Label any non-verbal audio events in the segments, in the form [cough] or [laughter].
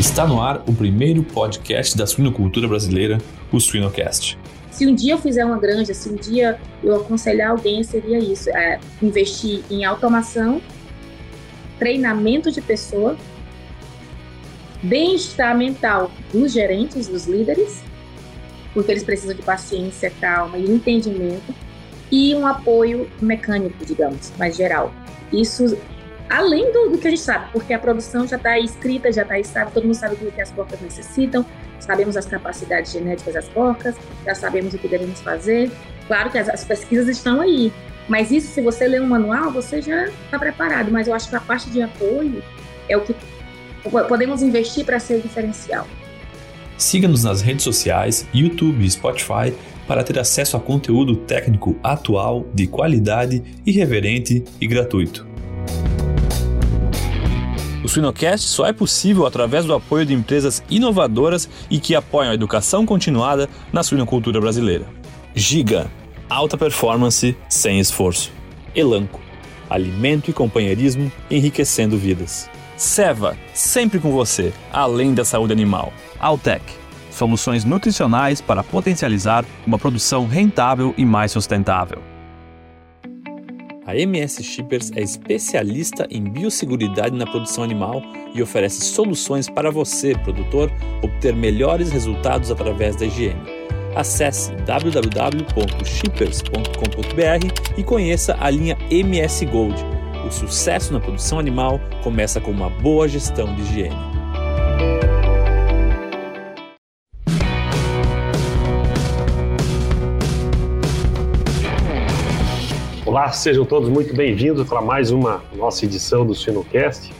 Está no ar o primeiro podcast da suinocultura brasileira, o Suinocast. Se um dia eu fizer uma granja, se um dia eu aconselhar alguém, seria isso: é investir em automação, treinamento de pessoa, bem-estar mental dos gerentes, dos líderes, porque eles precisam de paciência, calma e entendimento, e um apoio mecânico, digamos, mais geral. Isso além do, do, que a gente sabe, porque a produção já está escrita, já está estável, todo mundo sabe o que as porcas necessitam, sabemos as capacidades genéticas das porcas, já sabemos o que devemos fazer. Claro que as, as pesquisas estão aí, mas isso, se você ler um manual, você já está preparado. Mas eu acho que a parte de apoio é o que podemos investir para ser diferencial. Siga-nos nas redes sociais, YouTube e Spotify para ter acesso a conteúdo técnico atual, de qualidade, irreverente e gratuito. Suinocast só é possível através do apoio de empresas inovadoras e que apoiam a educação continuada na suinocultura brasileira. Giga, alta performance sem esforço. Elanco, alimento e companheirismo enriquecendo vidas. Seva, sempre com você, além da saúde animal. Altec, soluções nutricionais para potencializar uma produção rentável e mais sustentável. A MS Shippers é especialista em biosseguridade na produção animal e oferece soluções para você, produtor, obter melhores resultados através da higiene. Acesse www.shippers.com.br e conheça a linha MS Gold. O sucesso na produção animal começa com uma boa gestão de higiene. Olá, sejam todos muito bem-vindos para mais uma nossa edição do Sinocast.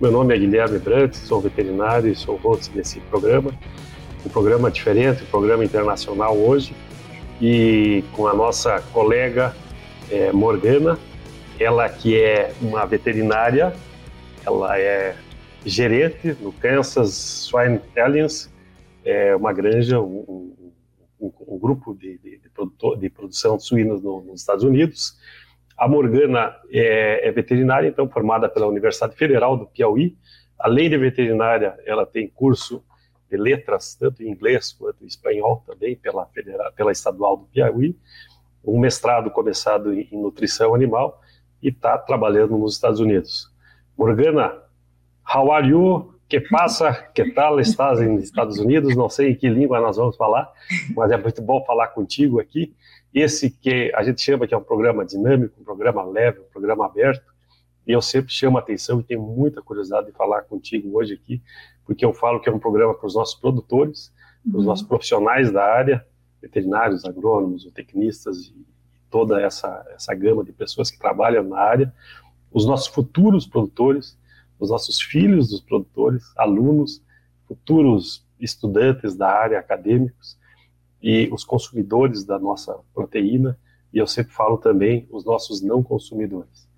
Meu nome é Guilherme Brandt, sou veterinário e sou host desse programa. Um programa diferente, um programa internacional hoje. E com a nossa colega é, Morgana, ela que é uma veterinária, ela é gerente no Kansas Swine Alliance, é uma granja, um, um, um grupo de, de, de, produtor, de produção de suínos no, nos Estados Unidos. A Morgana é, é, veterinária, então formada pela Universidade Federal do Piauí. Além de veterinária, ela tem curso de letras, tanto em inglês quanto em espanhol, também pela, federal, pela estadual do Piauí. Um mestrado começado em, em nutrição animal e está trabalhando nos Estados Unidos. Morgana, how are you? Que passa? Que tal? Estás nos Estados Unidos? Não sei em que língua nós vamos falar, mas é muito bom falar contigo aqui. Esse que a gente chama que é um programa dinâmico, um programa leve, um programa aberto, e eu sempre chamo a atenção e tenho muita curiosidade de falar contigo hoje aqui, porque eu falo que é um programa para os nossos produtores, para os uhum. nossos profissionais da área, veterinários, agrônomos, tecnistas e toda essa, essa gama de pessoas que trabalham na área, os nossos futuros produtores, os nossos filhos dos produtores, alunos, futuros estudantes da área, acadêmicos, e os consumidores da nossa proteína, e eu sempre falo também os nossos não consumidores.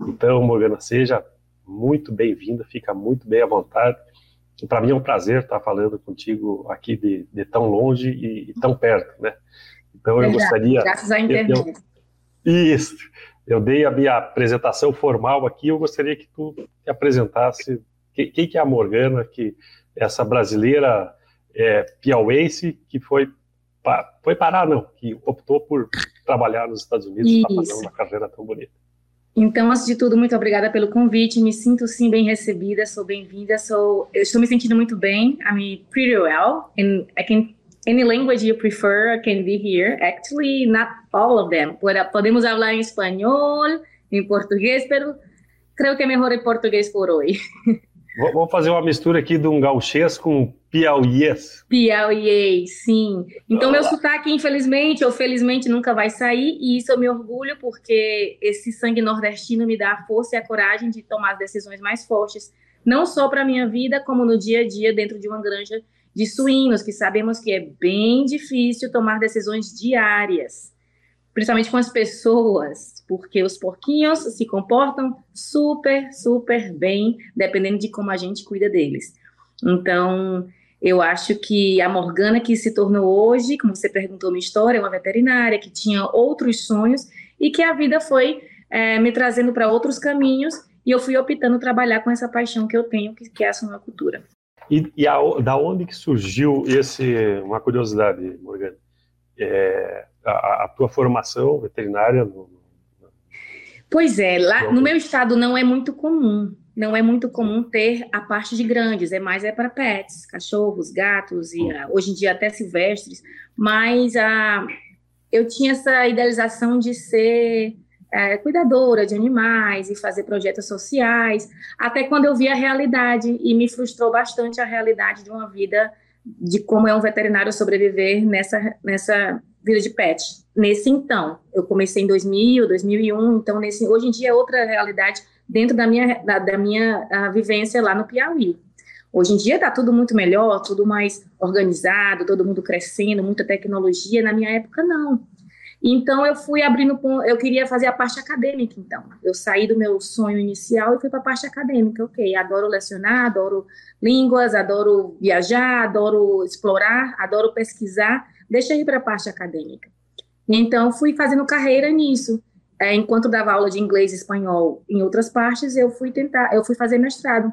Então, Morgana, seja muito bem-vinda, fica muito bem à vontade. Para mim é um prazer estar falando contigo aqui de, de tão longe e, e, tão perto, né? Então eu gostaria. Graças à internet. Eu, isso eu dei a minha apresentação formal aqui, eu gostaria que tu te apresentasse quem, que é a Morgana, que essa brasileira é, piauense que foi, foi parar, não, que optou por trabalhar nos Estados Unidos e está fazendo uma carreira tão bonita. Então, antes de tudo, muito obrigada pelo convite. Me sinto sim bem recebida, sou bem-vinda, sou, eu estou me sentindo muito bem. I'm pretty well, and I can any language you prefer can be here. Actually, not all of them. Podemos hablar em espanhol, em português, pero creo que é melhor em português por hoje. [laughs] Vamos fazer uma mistura aqui de um gauchês com piauiês. Piauiês, sim. Então, meu sotaque, infelizmente ou felizmente, nunca vai sair, e isso eu me orgulho, porque esse sangue nordestino me dá a força e a coragem de tomar decisões mais fortes, não só para a minha vida, como no dia a dia dentro de uma granja de suínos, que sabemos que é bem difícil tomar decisões diárias, principalmente com as pessoas, porque os porquinhos se comportam super, super bem, dependendo de como a gente cuida deles. Então, eu acho que a Morgana que se tornou hoje, como você perguntou minha história, é uma veterinária que tinha outros sonhos e que a vida foi é, me trazendo para outros caminhos e eu fui optando trabalhar com essa paixão que eu tenho, que, que é a suinocultura. E, e a, da onde que surgiu esse, uma curiosidade, Morgana, é, a, a, tua formação veterinária? No, pois é, lá no meu estado não é muito comum, não é muito comum ter a parte de grandes, é mais é para pets, cachorros, gatos e uh, hoje em dia até silvestres, mas uh, eu tinha essa idealização de ser é, cuidadora de animais e fazer projetos sociais, até quando eu vi a realidade e me frustrou bastante a realidade de uma vida, de como é um veterinário sobreviver nessa, nessa vida de pet. Nesse então, eu comecei em 2000, 2001, então nesse, hoje em dia é outra realidade dentro da minha, da, da minha vivência lá no Piauí. Hoje em dia está tudo muito melhor, tudo mais organizado, todo mundo crescendo, muita tecnologia. Na minha época, não. Então eu fui abrindo, eu queria fazer a parte acadêmica, então. Eu saí do meu sonho inicial e fui para a parte acadêmica. Ok, adoro lecionar, adoro línguas, adoro viajar, adoro explorar, adoro pesquisar. Deixa eu ir para a parte acadêmica. Então fui fazendo carreira nisso. É, enquanto dava aula de inglês e espanhol em outras partes, eu fui tentar, eu fui fazer mestrado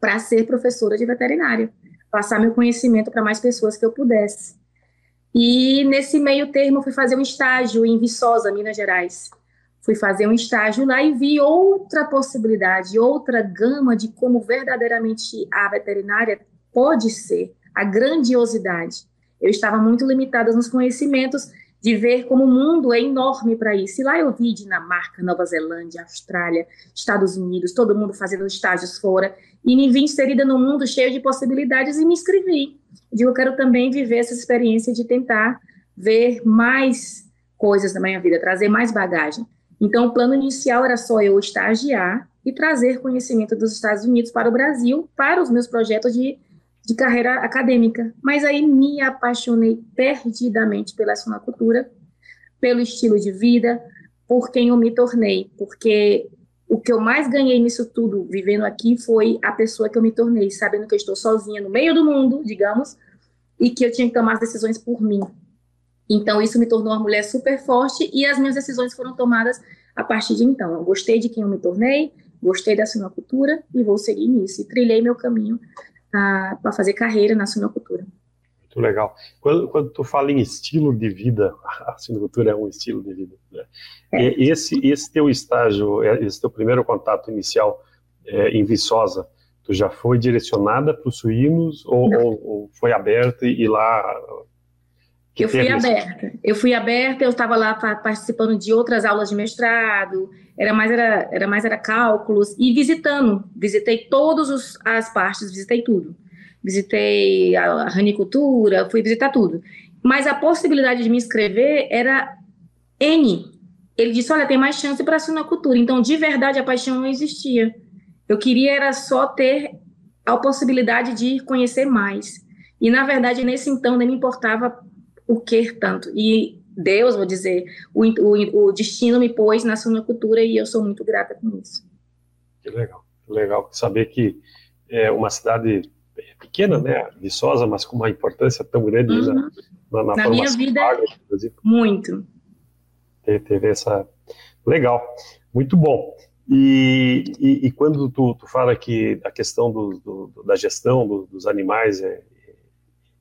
para ser professora de veterinária, passar meu conhecimento para mais pessoas que eu pudesse. E nesse meio termo eu fui fazer um estágio em Viçosa, Minas Gerais. Fui fazer um estágio lá e vi outra possibilidade, outra gama de como verdadeiramente a veterinária pode ser, a grandiosidade. Eu estava muito limitada nos conhecimentos de ver como o mundo é enorme para isso. E lá eu vi Dinamarca, Nova Zelândia, Austrália, Estados Unidos, todo mundo fazendo estágios fora, e me vi inserida num mundo cheio de possibilidades e me inscrevi. Digo, eu quero também viver essa experiência de tentar ver mais coisas na minha vida, trazer mais bagagem. Então, o plano inicial era só eu estagiar e trazer conhecimento dos Estados Unidos para o Brasil, para os meus projetos de de carreira acadêmica, mas aí me apaixonei perdidamente pela suinocultura, pelo estilo de vida, por quem eu me tornei, porque o que eu mais ganhei nisso tudo, vivendo aqui, foi a pessoa que eu me tornei, sabendo que eu estou sozinha no meio do mundo, digamos, e que eu tinha que tomar as decisões por mim. Então, isso me tornou uma mulher super forte e as minhas decisões foram tomadas a partir de então. Eu gostei de quem eu me tornei, gostei da suinocultura e vou seguir nisso. E trilhei meu caminho para fazer carreira na suinocultura. Muito legal. Quando, quando tu fala em estilo de vida, [laughs] a suinocultura é um estilo de vida. Né? É. Esse, esse teu estágio, é, esse teu primeiro contato inicial é, em Viçosa, tu já foi direcionada para os suínos ou, ou, ou, foi aberta e lá eu fui aberta. Eu fui aberta, eu estava lá participando de outras aulas de mestrado, era mais era, era mais era cálculos e visitando, visitei todas as partes, visitei tudo. Visitei a, a ranicultura, fui visitar tudo. Mas a possibilidade de me inscrever era N. Ele disse: "Olha, tem mais chance para a suinocultura". Então, de verdade, a paixão não existia. Eu queria era só ter a possibilidade de conhecer mais. E na verdade, nesse então, nem me importava o que tanto. E Deus, vou dizer, o, o, o destino me pôs na suinocultura e eu sou muito grata com isso. Que legal, que legal saber que é uma cidade pequena, né, Viçosa, mas com uma importância tão grande uhum. na, na, na, na minha vida, muito. Teve essa... Legal, muito bom. E, e, e quando tu, tu, fala que a questão do, do, da gestão do, dos animais é,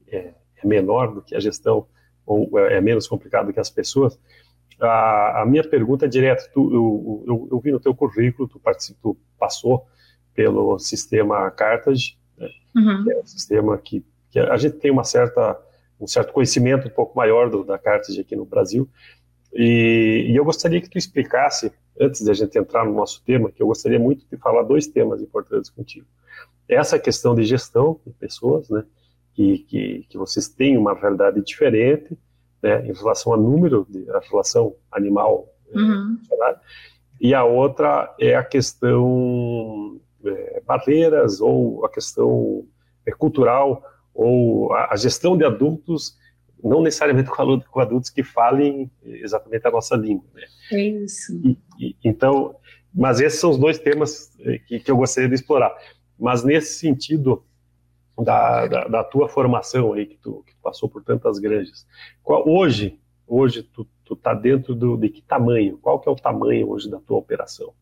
é, é menor do que a gestão ou é, é menos complicado que as pessoas, a, a minha pergunta é direta. Tu, eu, eu, eu, vi no teu currículo, tu, tu passou pelo sistema Cartage, né, uhum. que é um sistema que, que, a gente tem uma certa, um certo conhecimento um pouco maior do, da Cartage aqui no Brasil, e, e, eu gostaria que tu explicasse, antes de a gente entrar no nosso tema, que eu gostaria muito de falar dois temas importantes contigo. Essa questão de gestão de pessoas, né, que, que, que vocês têm uma realidade diferente né, em relação ao número, de, a relação animal é, uhum. e a outra é a questão é, barreiras ou a questão é, cultural ou a, a, gestão de adultos, não necessariamente com, com, adultos que falem exatamente a nossa língua. Né? É isso. E, e, então, mas esses são os dois temas que, que eu gostaria de explorar. Mas nesse sentido, da, da, da, tua formação aí, que tu, que tu, passou por tantas granjas. Qual, hoje, hoje tu, tu tá dentro do, de que tamanho? Qual que é o tamanho hoje da tua operação?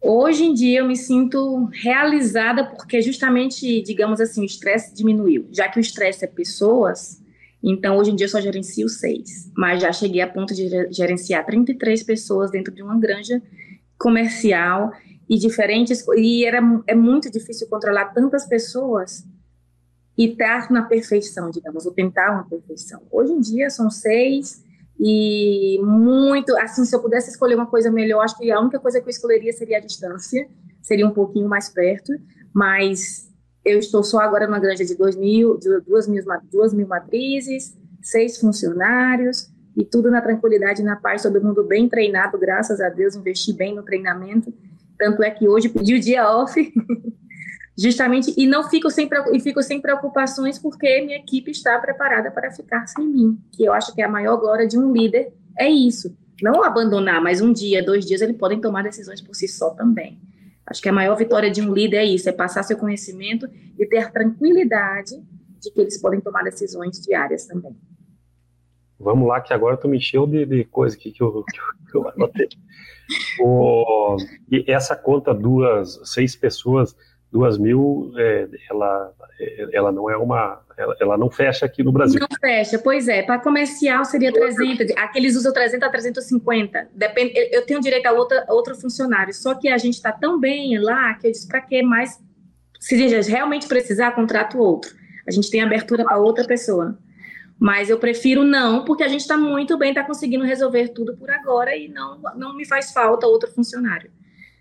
Hoje em dia eu me sinto realizada porque justamente, digamos assim, o estresse diminuiu. Já que o estresse é pessoas, então hoje em dia eu só gerencio seis. Mas já cheguei a ponto de gerenciar 33 pessoas dentro de uma granja comercial e diferentes. E era, é muito difícil controlar tantas pessoas e estar na perfeição, digamos, ou tentar uma perfeição. Hoje em dia são seis e muito, assim, se eu pudesse escolher uma coisa melhor, acho que a única coisa que eu escolheria seria a distância, seria um pouquinho mais perto, mas eu estou só agora numa granja de dois mil, duas mil, duas mil matrizes, seis funcionários, e tudo na tranquilidade, na paz, todo mundo bem treinado, graças a Deus, investi bem no treinamento, tanto é que hoje pedi o dia off, [laughs] justamente, e não fico sem, e fico sem preocupações porque minha equipe está preparada para ficar sem mim, que eu acho que é a maior glória de um líder, é isso, não abandonar, mas um dia, dois dias, eles podem tomar decisões por si só também. Acho que a maior vitória de um líder é isso, é passar seu conhecimento e ter tranquilidade de que eles podem tomar decisões diárias também. Vamos lá, que agora tu me encheu de, de coisa aqui [laughs] que eu, que eu anotei. o, e essa conta duas, seis pessoas, duas mil, é, ela, ela não é uma, ela, ela, não fecha aqui no Brasil. Não fecha, pois é. Para comercial seria 300, aqueles usam 300 a 350. Depende, eu tenho direito a outra, outro funcionário, só que a gente está tão bem lá que eu disse para que mais, se realmente precisar, contrato outro. A gente tem abertura para outra pessoa. Mas eu prefiro não, porque a gente está muito bem, está conseguindo resolver tudo por agora e não, não me faz falta outro funcionário.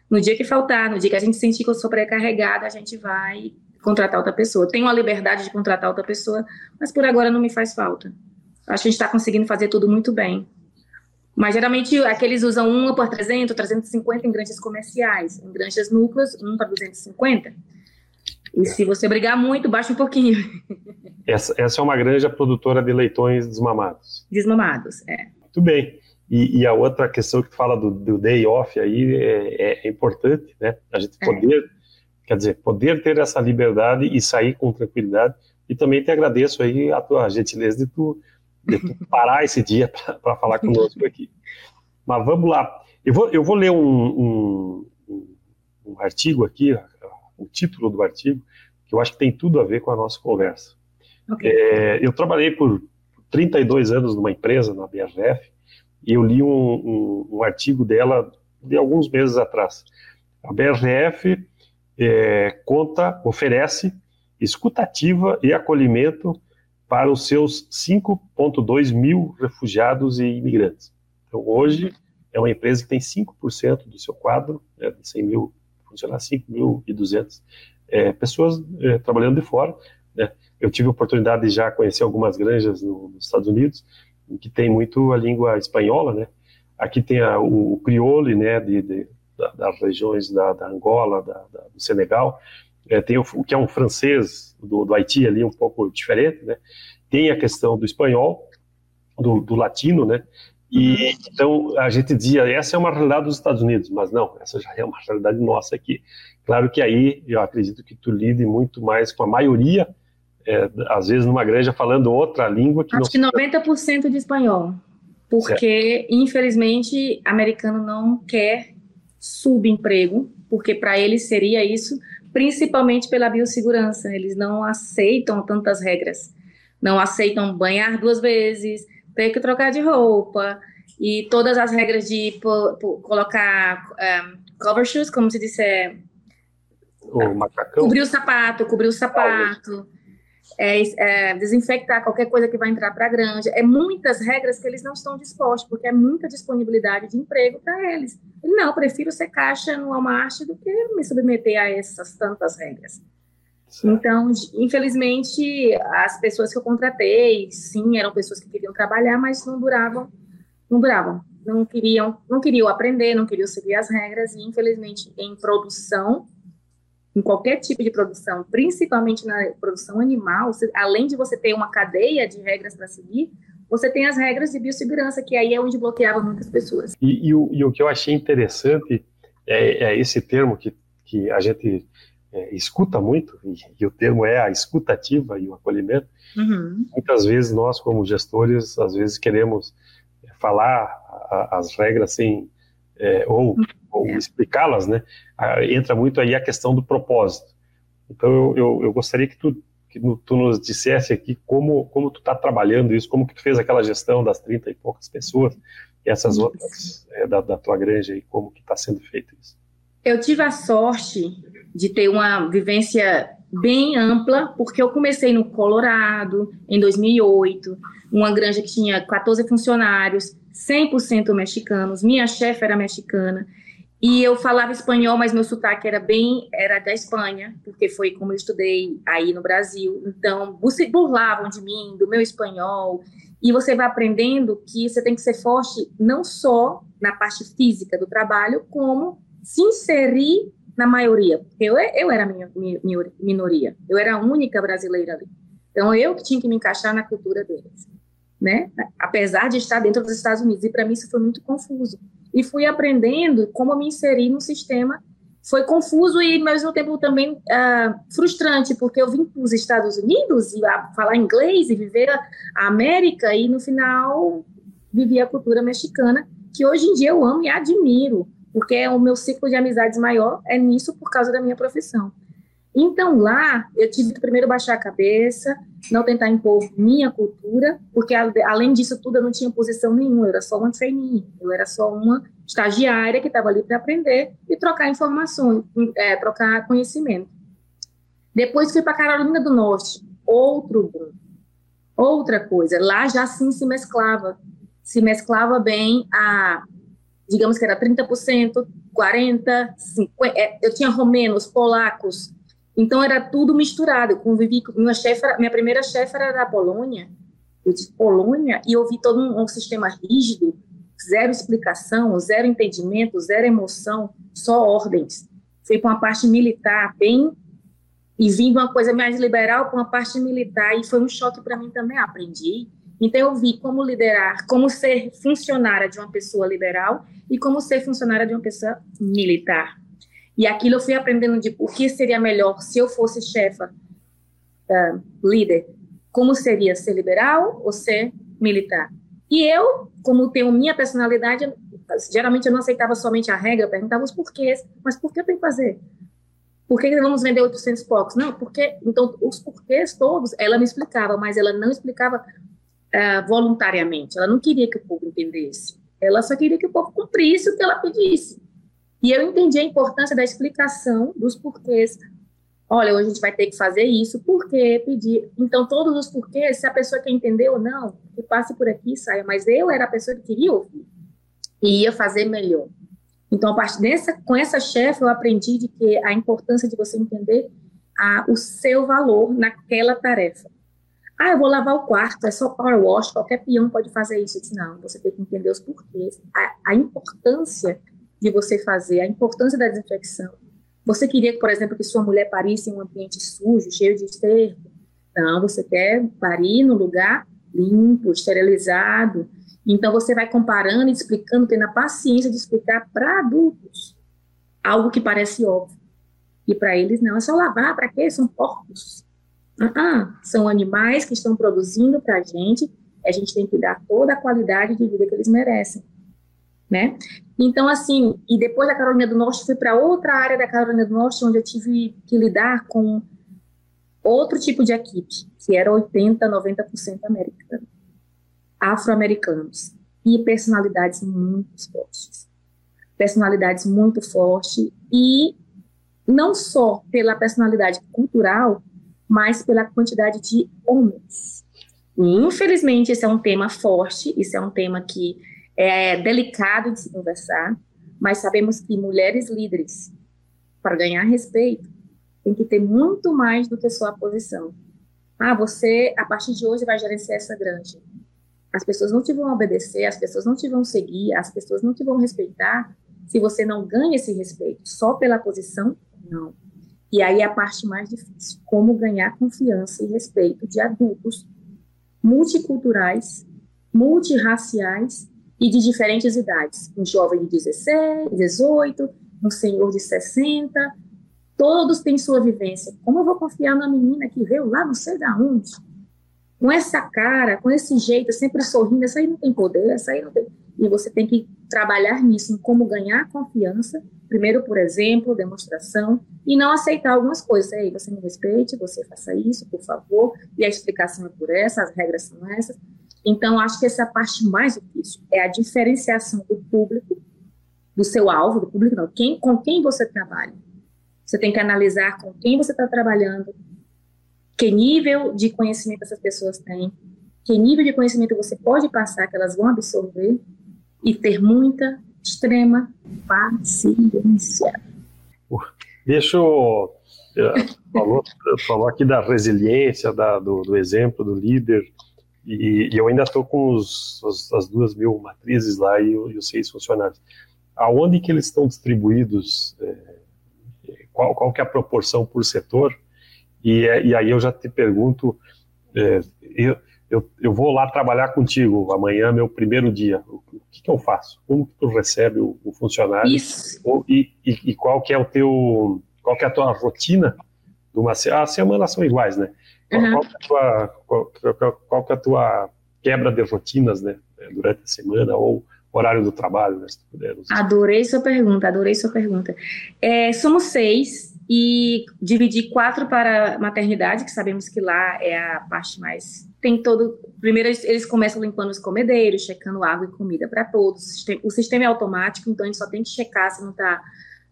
No dia que faltar, no dia que a gente sentir que eu sou pré-carregada, a gente vai contratar outra pessoa. Tenho a liberdade de contratar outra pessoa, mas por agora não me faz falta. Acho que a gente está conseguindo fazer tudo muito bem. Mas geralmente aqueles usam uma por 300, 350 em granjas comerciais. Em granjas núcleos, um para 250. E se você brigar muito, baixa um pouquinho. Essa, essa é uma granja produtora de leitões desmamados. Desmamados, é. Muito bem. E, e, a outra questão que tu fala do, do day off aí é, é, é, importante, né? A gente é. poder, é. quer dizer, poder ter essa liberdade e sair com tranquilidade. E também te agradeço aí a tua gentileza de tu, de tu [laughs] parar esse dia para falar conosco aqui. Mas vamos lá. Eu vou, eu vou ler um, um, um artigo aqui, o título do artigo, que eu acho que tem tudo a ver com a nossa conversa. Okay. É, eu trabalhei por 32 anos numa empresa, na BRF, e eu li um, um, um artigo dela de alguns meses atrás. A BRF é, conta, oferece escutativa e acolhimento para os seus 5,2 mil refugiados e imigrantes. Então, hoje, é uma empresa que tem 5% do seu quadro, né, de 100 mil funcionários, 5.200 é, pessoas é, trabalhando de fora. Né. Eu tive a oportunidade de já conhecer algumas granjas no, nos Estados Unidos, que tem muito a língua espanhola, né? Aqui tem a, o, o né, de, de da, das regiões da, da Angola, da, do Senegal. É, tem o, o, que é um francês do, do, Haiti ali, um pouco diferente, né? Tem a questão do espanhol, do, do latino, né? E então a gente dizia, essa é uma realidade dos Estados Unidos, mas não, essa já é uma realidade nossa aqui. Claro que aí eu acredito que tu lide muito mais com a maioria é, às vezes numa igreja falando outra língua que Acho não... que 90% de espanhol, porque certo. infelizmente americano não quer subemprego, porque para eles seria isso, principalmente pela biossegurança, eles não aceitam tantas regras, não aceitam banhar duas vezes, ter que trocar de roupa e todas as regras de colocar um, eh, cover shoes, como se disser, o macacão. Cobrir o sapato, cobrir o sapato é, é, desinfectar qualquer coisa que vai entrar para a granja. É muitas regras que eles não estão dispostos, porque é muita disponibilidade de emprego para eles. Não, prefiro ser caixa no Walmart do que me submeter a essas tantas regras. Sim. Então, infelizmente, as pessoas que eu contratei, sim, eram pessoas que queriam trabalhar, mas não duravam, não duravam, não queriam, não queriam aprender, não queriam seguir as regras e, infelizmente, em produção em qualquer tipo de produção, principalmente na produção animal, além de você ter uma cadeia de regras para seguir, você tem as regras de biossegurança, que aí é onde bloqueava muitas pessoas. E, e, o, e o, que eu achei interessante é, é esse termo que, que a gente é, escuta muito, e, e, o termo é a escutativa e o acolhimento. Uhum. Muitas vezes nós, como gestores, às vezes queremos falar a, as regras sem é, ou, ou é. explicá-las, né, entra muito aí a questão do propósito. Então eu, eu, eu gostaria que tu, que tu nos dissesse aqui como, como tu está trabalhando isso, como que tu fez aquela gestão das 30 e poucas pessoas, e essas outras é, da, da, tua granja aí, como que está sendo feito isso. Eu tive a sorte de ter uma vivência bem ampla, porque eu comecei no Colorado em 2008, uma granja que tinha 14 funcionários, 100% mexicanos, minha chefe era mexicana, e eu falava espanhol, mas meu sotaque era bem, era da Espanha, porque foi como eu estudei aí no Brasil. Então, burlavam de mim, do meu espanhol. E você vai aprendendo que você tem que ser forte não só na parte física do trabalho, como se inserir na maioria. Eu, eu era minha minoria. Eu era a única brasileira ali. Então, eu que tinha que me encaixar na cultura deles. Né? Apesar de estar dentro dos Estados Unidos. E para mim isso foi muito confuso e fui aprendendo como me inserir no sistema. Foi confuso e, ao mesmo tempo, também uh, frustrante, porque eu vim para os Estados Unidos e a falar inglês e viver a, América, e no final vivi a cultura mexicana, que hoje em dia eu amo e admiro, porque o meu ciclo de amizades maior é nisso por causa da minha profissão. Então lá eu tive que primeiro baixar a cabeça, não tentar impor minha cultura, porque além disso tudo eu não tinha posição nenhuma, eu era só uma trainee, eu era só uma estagiária que estava ali para aprender e trocar informações, é, trocar conhecimento. Depois fui para Carolina do Norte, outro outra coisa. Lá já sim se mesclava, se mesclava bem a, digamos que era 30%, 40%, 50%. Eu tinha romenos, polacos, então era tudo misturado. Eu convivi com minha chefe, minha primeira chefe era da Polônia. Eu disse Polônia e eu vi todo um, um sistema rígido, zero explicação, zero entendimento, zero emoção, só ordens. Fui para uma parte militar bem e vim de uma coisa mais liberal para uma parte militar e foi um choque para mim também. Aprendi. Então eu vi como liderar, como ser funcionária de uma pessoa liberal e como ser funcionária de uma pessoa militar. E aquilo eu fui aprendendo de o que seria melhor se eu fosse chefa, uh, líder, como seria ser liberal ou ser militar. E eu, como tenho minha personalidade, geralmente eu não aceitava somente a regra, eu perguntava os porquês, mas por que eu tenho que fazer? Por que vamos vender 800 poucos? Não, porque, então, os porquês todos, ela me explicava, mas ela não explicava uh, voluntariamente, ela não queria que o povo entendesse, ela só queria que o povo cumprisse o que ela pedisse. E eu entendi a importância da explicação dos porquês. Olha, hoje a gente vai ter que fazer isso, por quê, pedir. Então, todos os porquês, se a pessoa quer entender ou não, que passe por aqui e saia. Mas eu era a pessoa que queria ouvir e ia fazer melhor. Então, a partir dessa, com essa chefe, eu aprendi de que a importância de você entender a, o seu valor naquela tarefa. Ah, eu vou lavar o quarto, é só power wash, qualquer peão pode fazer isso. Eu disse, não, você tem que entender os porquês, a, a importância de você fazer, a importância da desinfecção. Você queria, por exemplo, que sua mulher parisse em um ambiente sujo, cheio de esterco? Não, você quer parir no lugar limpo, esterilizado. Então, você vai comparando e explicando, tendo a paciência de explicar para adultos algo que parece óbvio. E para eles, não, é só lavar, para quê? São porcos. -uh, são animais que estão produzindo para a gente, a gente tem que dar toda a qualidade de vida que eles merecem né? Então, assim, e depois da Carolina do Norte, fui para outra área da Carolina do Norte, onde eu tive que lidar com outro tipo de equipe, que era 80%, 90% americano, afro-americanos, e personalidades muito fortes. Personalidades muito fortes, e não só pela personalidade cultural, mas pela quantidade de homens. Infelizmente, esse é um tema forte, isso é um tema que é delicado de se conversar, mas sabemos que mulheres líderes, para ganhar respeito, tem que ter muito mais do que só a posição. Ah, você, a partir de hoje, vai gerenciar essa grande. As pessoas não te vão obedecer, as pessoas não te vão seguir, as pessoas não te vão respeitar se você não ganha esse respeito só pela posição, não. E aí a parte mais difícil, como ganhar confiança e respeito de adultos multiculturais, multirraciais e de diferentes idades. Um jovem de 16, 18, um senhor de 60, todos têm sua vivência. Como eu vou confiar na menina que veio lá não sei da onde? Com essa cara, com esse jeito, sempre sorrindo, essa aí não tem poder, essa aí não tem... e você tem que trabalhar nisso, em como ganhar confiança, primeiro por exemplo, demonstração, e não aceitar algumas coisas. Aí, você me respeite, você faça isso, por favor, e a explicação é por essa, as regras são essas. Então, acho que essa é parte mais difícil, é a diferenciação do público, do seu alvo, do público, não, quem, com quem você trabalha. Você tem que analisar com quem você está trabalhando, que nível de conhecimento essas pessoas têm, que nível de conhecimento você pode passar que elas vão absorver e ter muita, extrema paciência. Deixa eu. Eh, falou, falou aqui da resiliência, da, do, do exemplo do líder, e, e eu ainda estou com os, os, as duas mil matrizes lá e, e, os seis funcionários. Aonde que eles estão distribuídos? É, qual, qual que é a proporção por setor? E, e aí eu já te pergunto, é, eu, eu, eu, vou lá trabalhar contigo, amanhã é meu primeiro dia, o, o que, que, eu faço? Como que tu recebe o, o funcionário? Isso. Ou, e, e, e, qual que é o teu, qual que é a tua rotina? De uma, as semanas são iguais, né? Uhum. Qual, que é a tua, qual, qual, que é a tua quebra de rotinas, né? Durante a semana ou horário do trabalho, né? Se tu puder. Adorei sua pergunta, adorei sua pergunta. É, somos seis e dividi quatro para maternidade, que sabemos que lá é a parte mais tem todo. Primeiro, eles começam limpando os comedeiros, checando água e comida para todos. O sistema é automático, então a gente só tem que checar se não está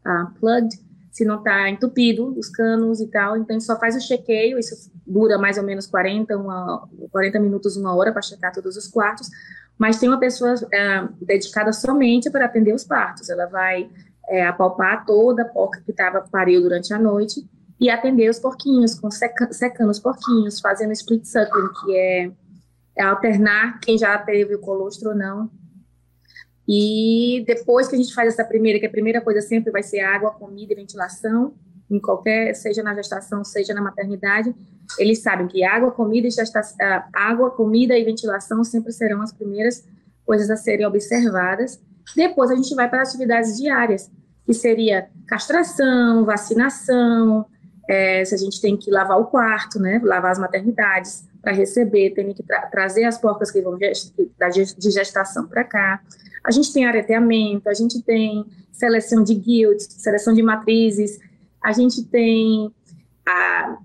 uh, ah, plugged, se não está entupido os canos e tal. Então só faz o chequeio, isso dura mais ou menos 40, uma, 40 minutos, uma hora para checar todos os quartos. Mas tem uma pessoa uh, dedicada somente para atender os partos. Ela vai é, apalpar toda a porca que estava pariu durante a noite e atender os porquinhos, com seca, secando os porquinhos, fazendo split suckling, que é, é alternar quem já teve o colostro ou não. E depois que a gente faz essa primeira, que a primeira coisa sempre vai ser água, comida e ventilação, em qualquer, seja na gestação, seja na maternidade, eles sabem que água, comida e gestação, água, comida e ventilação sempre serão as primeiras coisas a serem observadas. Depois a gente vai para atividades diárias, que seria castração, vacinação, é, se a gente tem que lavar o quarto, né, lavar as maternidades para receber, tem que tra trazer as porcas que vão de gestação para cá. A gente tem areteamento, a gente tem seleção de guilds, seleção de matrizes, a gente tem a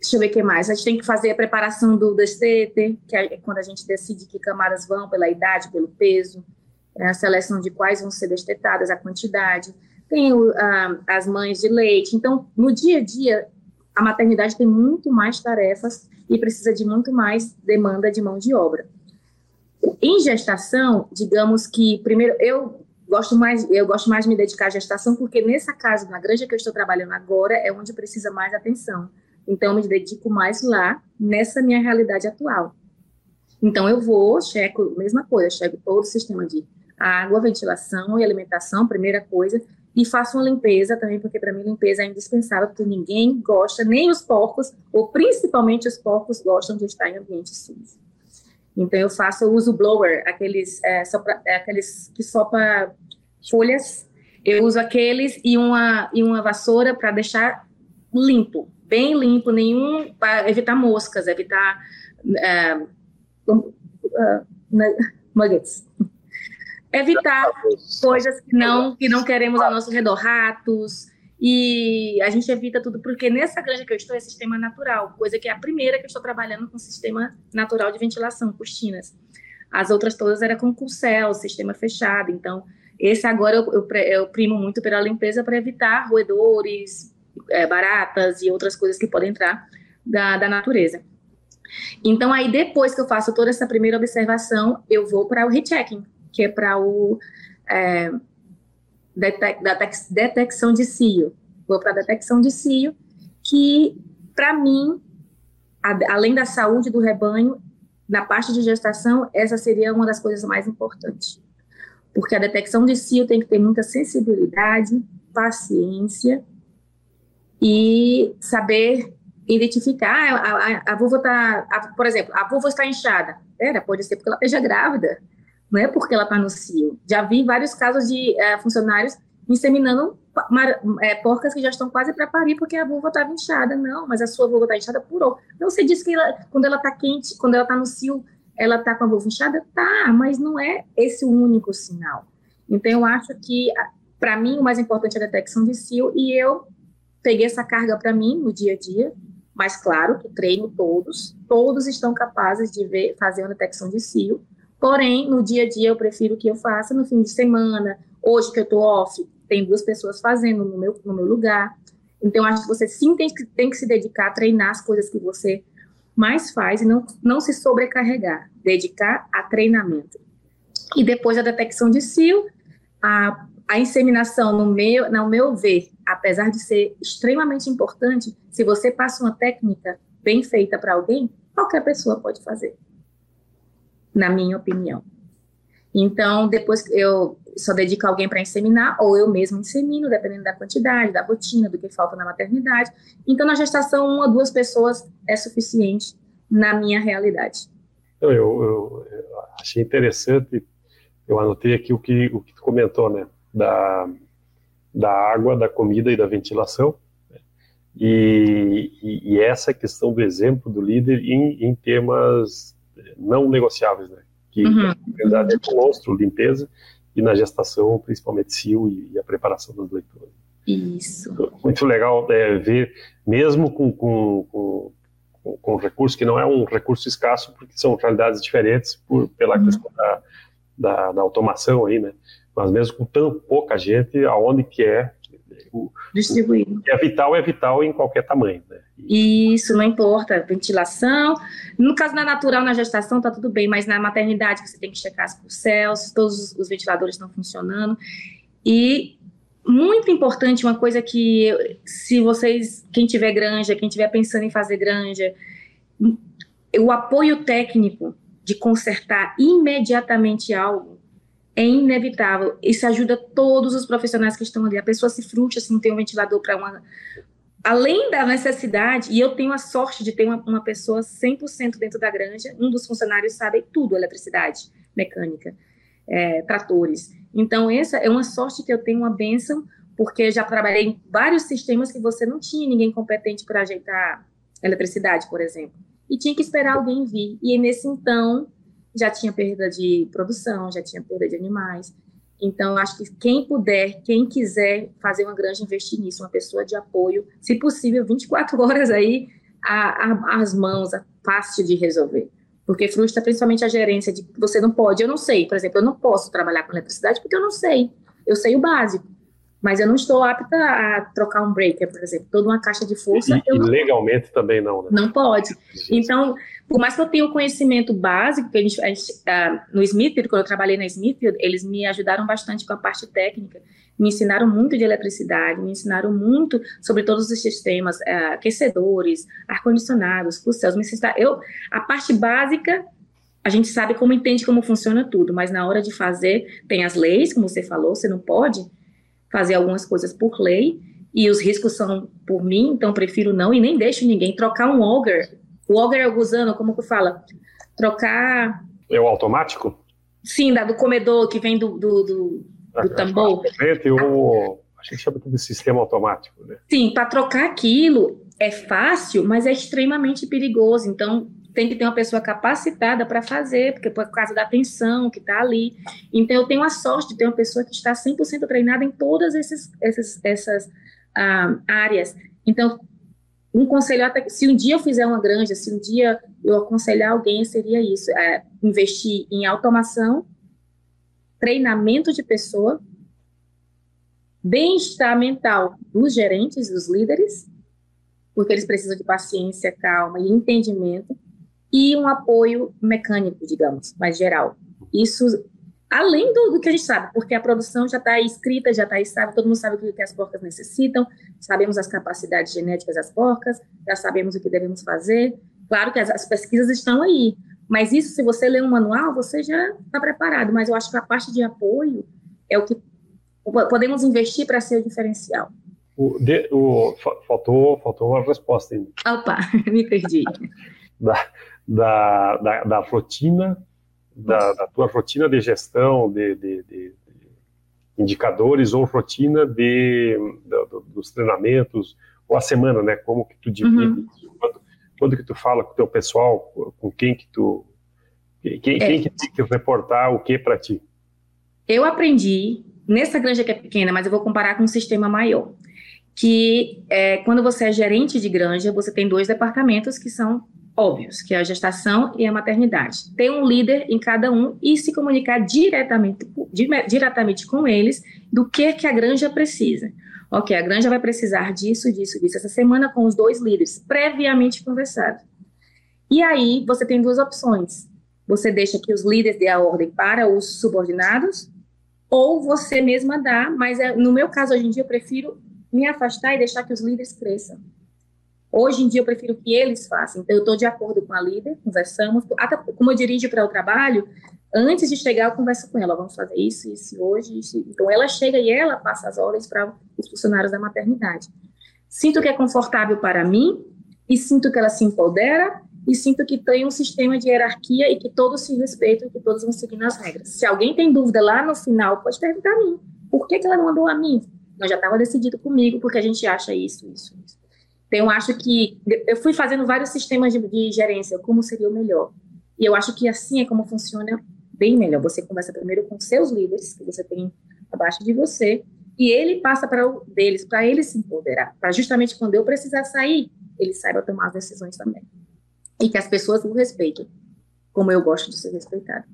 deixa eu ver o que mais. A gente tem que fazer a preparação do destete, que é quando a gente decide que camadas vão pela idade, pelo peso, é a seleção de quais vão ser destetadas, a quantidade tem uh, as mães de leite. Então, no dia a dia, a maternidade tem muito mais tarefas e precisa de muito mais demanda de mão de obra. Em gestação, digamos que primeiro eu gosto mais eu gosto mais de me dedicar à gestação porque nessa casa na granja que eu estou trabalhando agora é onde precisa mais atenção. Então eu me dedico mais lá nessa minha realidade atual. Então eu vou, checo mesma coisa, checo todo o sistema de água, ventilação e alimentação, primeira coisa, e faço uma limpeza também, porque para mim limpeza é indispensável, porque ninguém gosta, nem os porcos, ou principalmente os porcos, gostam de estar em ambiente sujo. Então eu faço, eu uso blower, aqueles, é, sopra, é, aqueles que sopra folhas, eu uso aqueles e uma, e uma vassoura para deixar limpo, bem limpo, nenhum, para evitar moscas, evitar uh, [laughs] uh, nuggets. Evitar coisas que não, que não queremos ao nosso redor, ratos, e a gente evita tudo, porque nessa granja que eu estou é sistema natural, coisa que é a primeira que eu estou trabalhando com sistema natural de ventilação, cortinas. As outras todas era com céu, sistema fechado, então esse agora eu, eu, eu primo muito pela limpeza para evitar roedores, é, baratas e outras coisas que podem entrar da, da natureza. Então, aí depois que eu faço toda essa primeira observação, eu vou para o rechecking, que é para o é, detec, detecção de cio. Vou para a detecção de cio, que para mim, a, além da saúde do rebanho, na parte de gestação, essa seria uma das coisas mais importantes. Porque a detecção de cio tem que ter muita sensibilidade, paciência e saber identificar. Ah, a, a, a vulva está, por exemplo, a vulva está inchada. Era, pode ser porque ela esteja grávida não é porque ela está no cio. Já vi vários casos de é, funcionários inseminando é, porcas que já estão quase para parir porque a vulva estava inchada. Não, mas a sua vulva está inchada por Não, você disse que ela, quando ela está quente, quando ela está no cio, ela está com a vulva inchada? Tá, mas não é esse o único sinal. Então, eu acho que, para mim, o mais importante é a detecção de cio, e eu peguei essa carga para mim no dia a dia, mas claro que treino todos, todos estão capazes de ver, fazer uma detecção de cio, porém, no dia a dia eu prefiro que eu faça. No fim de semana, hoje que eu estou off, tem duas pessoas fazendo no meu, no meu lugar, então acho que você sim tem que, tem que se dedicar a treinar as coisas que você mais faz e não, não se sobrecarregar, dedicar a treinamento. E depois da detecção de cio, a, a inseminação, no meu, no meu ver, apesar de ser extremamente importante, se você passa uma técnica bem feita para alguém, qualquer pessoa pode fazer, na minha opinião. Então, depois eu só dedico alguém para inseminar, ou eu mesmo insemino, dependendo da quantidade, da rotina, do que falta na maternidade. Então, na gestação, uma ou duas pessoas é suficiente na minha realidade. Eu, eu, eu achei interessante, eu anotei aqui o que, o que tu comentou, né, da, da água, da comida e da ventilação, né? e, e, e, essa questão do exemplo do líder em, em temas não negociáveis, né, que uhum. na verdade é monstro, limpeza, e na gestação, principalmente CIO e, e a preparação das leituras. Isso. Muito legal é, ver, mesmo com, com, com, com recurso que não é um recurso escasso, porque são realidades diferentes por, pela uhum. questão da, da, da, automação aí, né? Mas mesmo com tão pouca gente, aonde que é o, distribuído. é vital, é vital em qualquer tamanho, né? Isso, não importa, ventilação. No caso da natural, na gestação, tá tudo bem, mas na maternidade você tem que checar os céus, todos os ventiladores estão funcionando. E muito importante, uma coisa que, se vocês, quem tiver granja, quem tiver pensando em fazer granja, o apoio técnico de consertar imediatamente algo é inevitável. Isso ajuda todos os profissionais que estão ali. A pessoa se frustra se não tem um ventilador para uma. Além da necessidade, e eu tenho a sorte de ter uma, uma pessoa 100% dentro da granja, um dos funcionários sabe tudo, eletricidade, mecânica, é, tratores. Então, essa é uma sorte que eu tenho, uma bênção, porque já trabalhei em vários sistemas que você não tinha ninguém competente para ajeitar eletricidade, por exemplo. E tinha que esperar alguém vir. E nesse então, já tinha perda de produção, já tinha perda de animais. Então, acho que quem puder, quem quiser fazer uma grande investir nisso, uma pessoa de apoio, se possível, 24 [laughs] horas aí, a, a, as mãos, a fácil de resolver. Porque frustra principalmente a gerência de você não pode, eu não sei, por exemplo, eu não posso trabalhar com eletricidade porque eu não sei. Eu sei o básico mas eu não estou apta a trocar um breaker, por exemplo, toda uma caixa de força. E, e legalmente também não, né? Não pode. Então, por mais que eu tenha o conhecimento básico, que a gente, a gente uh, no Smithfield, quando eu trabalhei na Smithfield, eles me ajudaram bastante com a parte técnica, me ensinaram muito de eletricidade, me ensinaram muito sobre todos os sistemas, uh, aquecedores, ar-condicionados, céus, me ensinaram, eu, a parte básica a gente sabe como entende como funciona tudo, mas na hora de fazer, tem as leis, como você falou, você não pode fazer algumas coisas por lei e os riscos são por mim, então prefiro não e nem deixo ninguém trocar um auger. O auger é o gusano, como que fala? Trocar. É o automático? Sim, da, do comedor que vem do, do, do, do tambor. O, a gente chama de sistema automático, né? Sim, para trocar aquilo é fácil, mas é extremamente perigoso. Então, tem que ter uma pessoa capacitada para fazer, porque por causa da tensão que está ali. Então, eu tenho a sorte de ter uma pessoa que está 100% treinada em todas esses, esses, essas ah, áreas. Então, um conselho, até se um dia eu fizer uma granja, se um dia eu aconselhar alguém, seria isso: é, investir em automação, treinamento de pessoa, bem-estar mental dos gerentes, dos líderes, porque eles precisam de paciência, calma e entendimento e um apoio mecânico, digamos, mais geral. Isso além do, do, que a gente sabe, porque a produção já está escrita, já está sabe, todo mundo sabe o que, as porcas necessitam, sabemos as capacidades genéticas das porcas, já sabemos o que devemos fazer. Claro que as, as pesquisas estão aí, mas isso, se você ler um manual, você já está preparado. Mas eu acho que a parte de apoio é o que podemos investir para ser o diferencial. O, de, o, faltou, faltou uma resposta ainda. Opa, [laughs] me perdi. Da, da, da, rotina, da, da, tua rotina de gestão, de, de, de, indicadores ou rotina de, dos treinamentos, ou a semana, né? Como que tu divide uhum. quando, quando, que tu fala com o teu pessoal, com quem que tu Quem, quem é. que tem que reportar o que para ti? Eu aprendi, nessa granja que é pequena, mas eu vou comparar com um sistema maior, que é, quando você é gerente de granja, você tem dois departamentos que são óbvios, que é a gestação e a maternidade. Ter um líder em cada um e se comunicar diretamente, diretamente com eles do que, que a granja precisa. Ok, a granja vai precisar disso, disso, disso. Essa semana com os dois líderes, previamente conversado. E aí você tem duas opções. Você deixa que os líderes dê a ordem para os subordinados, ou você mesma dá, mas é, no meu caso, hoje em dia, eu prefiro me afastar e deixar que os líderes cresçam. Hoje em dia eu prefiro que eles façam. Então eu estou de acordo com a líder, conversamos. Até como eu dirijo para o trabalho, antes de chegar eu converso com ela. Vamos fazer isso, isso hoje. Isso. Então ela chega e ela passa as ordens para os funcionários da maternidade. Sinto que é confortável para mim e sinto que ela se empodera e sinto que tem um sistema de hierarquia e que todos se respeitam e que todos vão seguir as regras. Se alguém tem dúvida lá no final, pode perguntar a mim. Por que, que ela não mandou a mim? Mas já estava decidido comigo porque a gente acha isso, isso, isso. Então, eu acho que eu fui fazendo vários sistemas de, de gerência, como seria o melhor. E eu acho que assim é como funciona bem melhor. Você conversa primeiro com seus líderes, que você tem abaixo de você, e ele passa para o deles, para ele se empoderar, para justamente quando eu precisar sair, ele saiba tomar as decisões também. E que as pessoas o respeitem, como eu gosto de ser respeitado.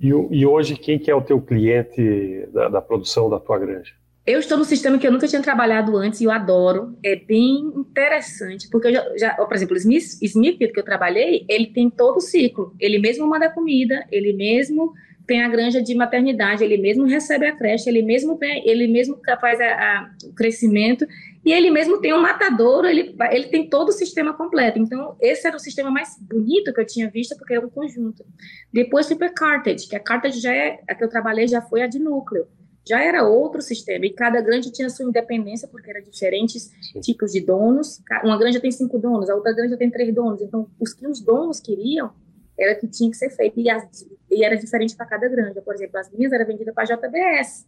E, e hoje, quem que é o teu cliente da, da produção da tua granja? Eu estou no sistema que eu nunca tinha trabalhado antes e eu adoro. É bem interessante, porque eu já, já por exemplo, o Smith, que eu trabalhei, ele tem todo o ciclo. Ele mesmo manda comida, ele mesmo tem a granja de maternidade, ele mesmo recebe a creche, ele mesmo ele mesmo faz a, a, o crescimento e ele mesmo tem um matador, ele, ele tem todo o sistema completo. Então, esse era o sistema mais bonito que eu tinha visto, porque era um conjunto. Depois fui para Cartage, que a Cartage já é, a que eu trabalhei já foi a de núcleo já era outro sistema e cada granja tinha sua independência porque eram diferentes Sim. tipos de donos. Uma granja tem cinco donos, a outra granja tem três donos. Então, os que os donos queriam era que tinha que ser feito e, as, e era diferente para cada granja. Por exemplo, as minhas era vendida para a JBS,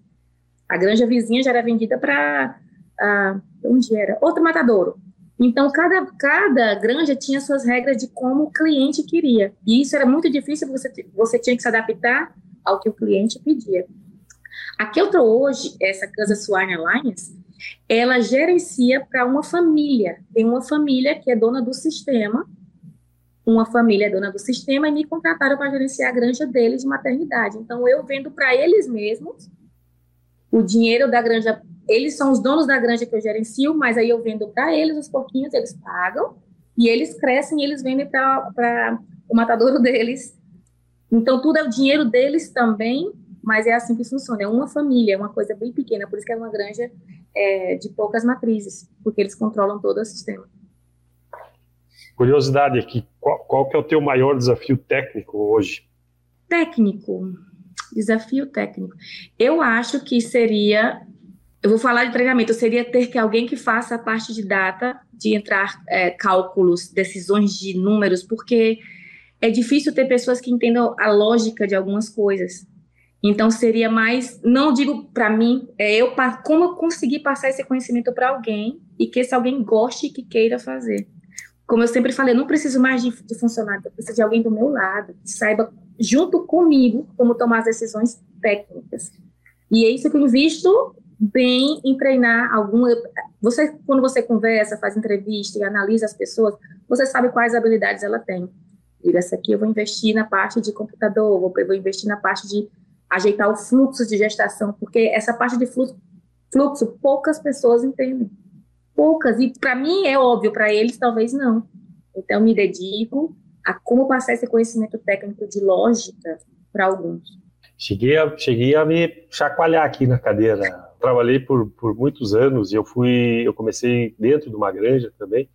a granja vizinha já era vendida para onde era outro matadouro. Então, cada, cada granja tinha suas regras de como o cliente queria. E isso era muito difícil, você, você tinha que se adaptar ao que o cliente pedia. A estou hoje, essa Casa Swine Alliance, ela gerencia para uma família. Tem uma família que é dona do sistema, uma família é dona do sistema e me contrataram para gerenciar a granja deles de maternidade. Então, eu vendo para eles mesmos o dinheiro da granja. Eles são os donos da granja que eu gerencio, mas aí eu vendo para eles os pouquinhos, eles pagam e eles crescem e eles vendem para o matadouro [laughs] deles. Então, tudo é o dinheiro deles também mas é assim que funciona. É uma família, é uma coisa bem pequena, por isso que é uma granja é, de poucas matrizes, porque eles controlam todo o sistema. Curiosidade aqui, qual, qual que é o teu maior desafio técnico hoje? Técnico, desafio técnico. Eu acho que seria, eu vou falar de treinamento, seria ter que alguém que faça a parte de data, de entrar é, cálculos, decisões de números, porque é difícil ter pessoas que entendam a lógica de algumas coisas. Então seria mais, não digo para mim, é eu como eu conseguir passar esse conhecimento para alguém e que esse alguém goste e que queira fazer. Como eu sempre falei, eu não preciso mais de, de funcionário, eu preciso de alguém do meu lado, que saiba junto comigo como tomar as decisões técnicas. E é isso que eu invisto bem em treinar algum. Você, quando você conversa, faz entrevista e analisa as pessoas, você sabe quais habilidades ela tem. Diga, essa aqui eu vou investir na parte de computador, vou, vou investir na parte de ajeitar o fluxo de gestação, porque essa parte de fluxo, fluxo poucas pessoas entendem. Poucas. E para mim é óbvio, para eles talvez não. Então, me dedico a como passar esse conhecimento técnico de lógica para alguns. Cheguei a, cheguei a me chacoalhar aqui na cadeira. Trabalhei por, por muitos anos e eu fui, eu comecei dentro de uma granja também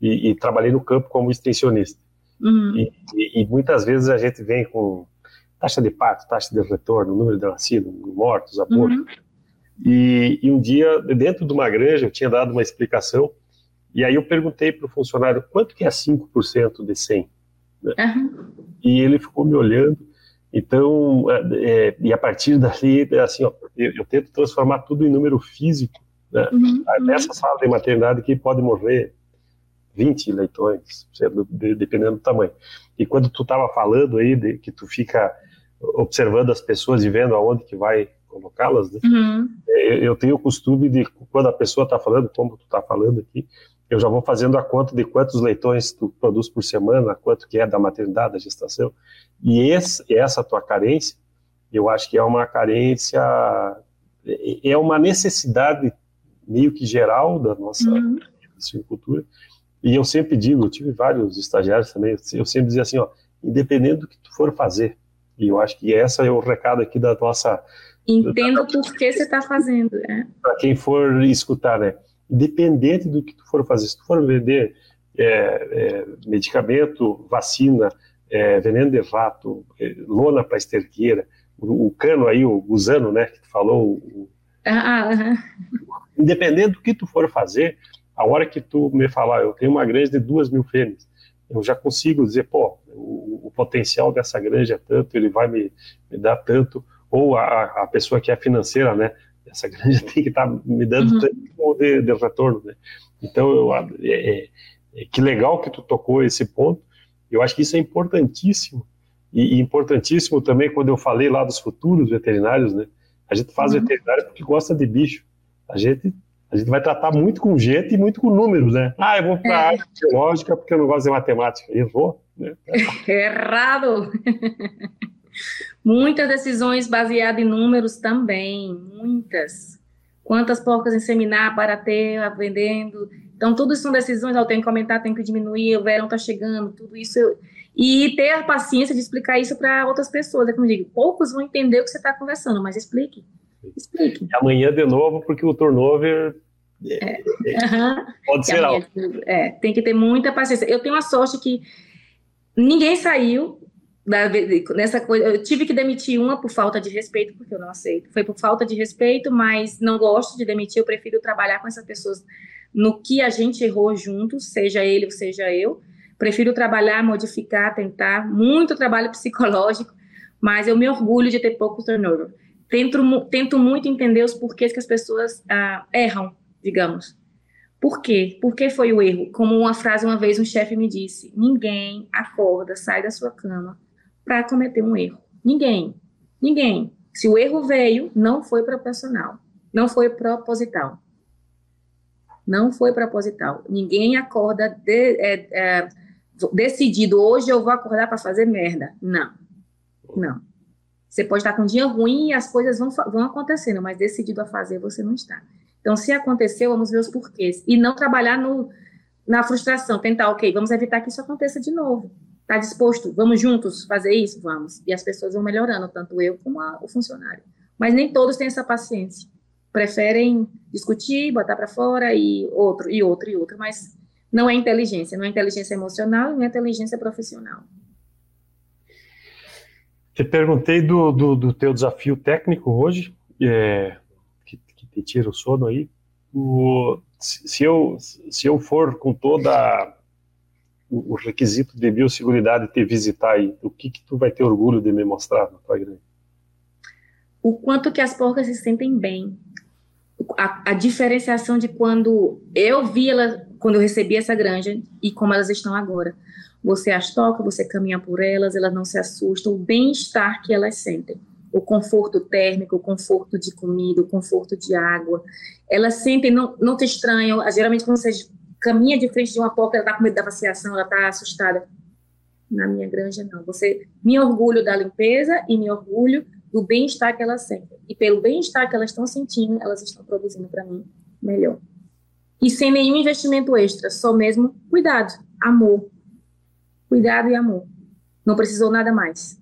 e, e trabalhei no campo como extensionista. Uhum. E, e, e, muitas vezes a gente vem com taxa de parto, taxa de retorno, número de nascidos, mortos, abortos. Uhum. E, e, um dia, dentro de uma granja, eu tinha dado uma explicação, e aí eu perguntei para o funcionário quanto que é 5% de 100? Né? Uhum. E ele ficou me olhando, então, é, é, e a partir dali, é assim, ó, eu, eu, tento transformar tudo em número físico. Né? Uhum. Nessa sala de maternidade que pode morrer 20 leitões, dependendo do tamanho. E quando tu estava falando aí de que tu fica observando as pessoas e vendo aonde que vai colocá-las, né? uhum. Eu tenho o costume de, quando a pessoa está falando, como tu está falando aqui, eu já vou fazendo a conta de quantos leitões tu produz por semana, quanto que é da maternidade, da gestação, e esse, essa tua carência, eu acho que é uma carência, é, é uma necessidade meio que geral da nossa uhum. cultura, e eu sempre digo, eu tive vários estagiários também, eu sempre dizia assim, ó, independente do que tu for fazer, e eu acho que esse é o recado aqui da nossa Entenda por que você está fazendo. Né? Para quem for escutar, né? Independente do que tu for fazer, se tu for vender é, é, medicamento, vacina, é, veneno de rato, é, lona para esterqueira, o, o, cano aí, o gusano, né, que tu falou. O, ah, ah, Independente do que tu for fazer, a hora que tu me falar, eu tenho uma granja de duas mil fêmeas, eu já consigo dizer, pô, potencial dessa granja é tanto, ele vai me, me dar tanto, ou a, a pessoa que é financeira, né? Essa granja [laughs] tem que estar tá me dando uhum. tanto de, de, retorno, né? Então, eu, é, é, é, que legal que tu tocou esse ponto. Eu acho que isso é importantíssimo. E, e, importantíssimo também quando eu falei lá dos futuros veterinários, né? A gente faz uhum. veterinário porque gosta de bicho. A gente a gente vai tratar muito com gente e muito com números, né? Ah, eu vou para a é. área biológica porque eu não gosto de matemática. Eu vou? [laughs] Errado! Muitas decisões baseadas em números também, muitas. Quantas porcas inseminar para ter vendendo. Então, tudo isso são decisões, eu tenho que aumentar, tenho que diminuir, o verão está chegando, tudo isso. Eu... E ter a paciência de explicar isso para outras pessoas. É como eu digo, poucos vão entender o que você está conversando, mas explique. Explique. E amanhã de novo, porque o turnover é, é, pode ser alto. É, tem que ter muita paciência. Eu tenho a sorte que ninguém saiu, da, nessa coisa, eu tive que demitir uma por falta de respeito, porque eu não aceito. Foi por falta de respeito, mas não gosto de demitir, eu prefiro trabalhar com essas pessoas no que a gente errou juntos, seja ele ou seja eu. Prefiro trabalhar, modificar, tentar, muito trabalho [laughs] psicológico, mas eu me orgulho de ter pouco turnover. Tento, tento muito entender os porquês que as pessoas ah, erram, digamos. Por quê? Por que foi o erro? Como uma frase uma vez um chefe me disse: ninguém acorda, sai da sua cama para cometer um erro. Ninguém. Ninguém. Se o erro veio, não foi proporcional. Não foi proposital. Não foi proposital. Ninguém acorda de, é, é, decidido, hoje eu vou acordar para fazer merda. Não. Não. Você pode estar com um dia ruim e as coisas vão, vão acontecendo, mas decidido a fazer você não está. Então, se aconteceu, vamos ver os porquês. E não trabalhar no, na frustração, tentar, ok, vamos evitar que isso aconteça de novo. Está disposto? Vamos juntos fazer isso? Vamos. E as pessoas vão melhorando, tanto eu como a, o funcionário. Mas nem todos têm essa paciência. Preferem discutir, botar para fora e outro, e outro, e outro. Mas não é inteligência. Não é inteligência emocional, não é inteligência profissional. Te perguntei do, do, do teu desafio técnico hoje, é, que, tira o sono aí. O, se, eu, se eu for com toda o, requisito de biosseguridade te visitar aí, o que que tu vai ter orgulho de me mostrar na tua granja? O quanto que as porcas se sentem bem. A, a diferenciação de quando eu vi ela, quando eu recebi essa granja e como elas estão agora. Você as toca, você caminha por elas, elas não se assustam, o bem-estar que elas sentem o conforto térmico, o conforto de comida, o conforto de água. Elas sentem, não, não te estranham. Geralmente, quando você caminha de frente de uma porta, ela está com medo da vaciação, ela está assustada. Na minha granja, não. Você me orgulho da limpeza e me orgulho do bem-estar que elas sentem. E pelo bem-estar que elas estão sentindo, elas estão produzindo para mim melhor. E sem nenhum investimento extra, só mesmo cuidado, amor. Cuidado e amor. Não precisou nada mais.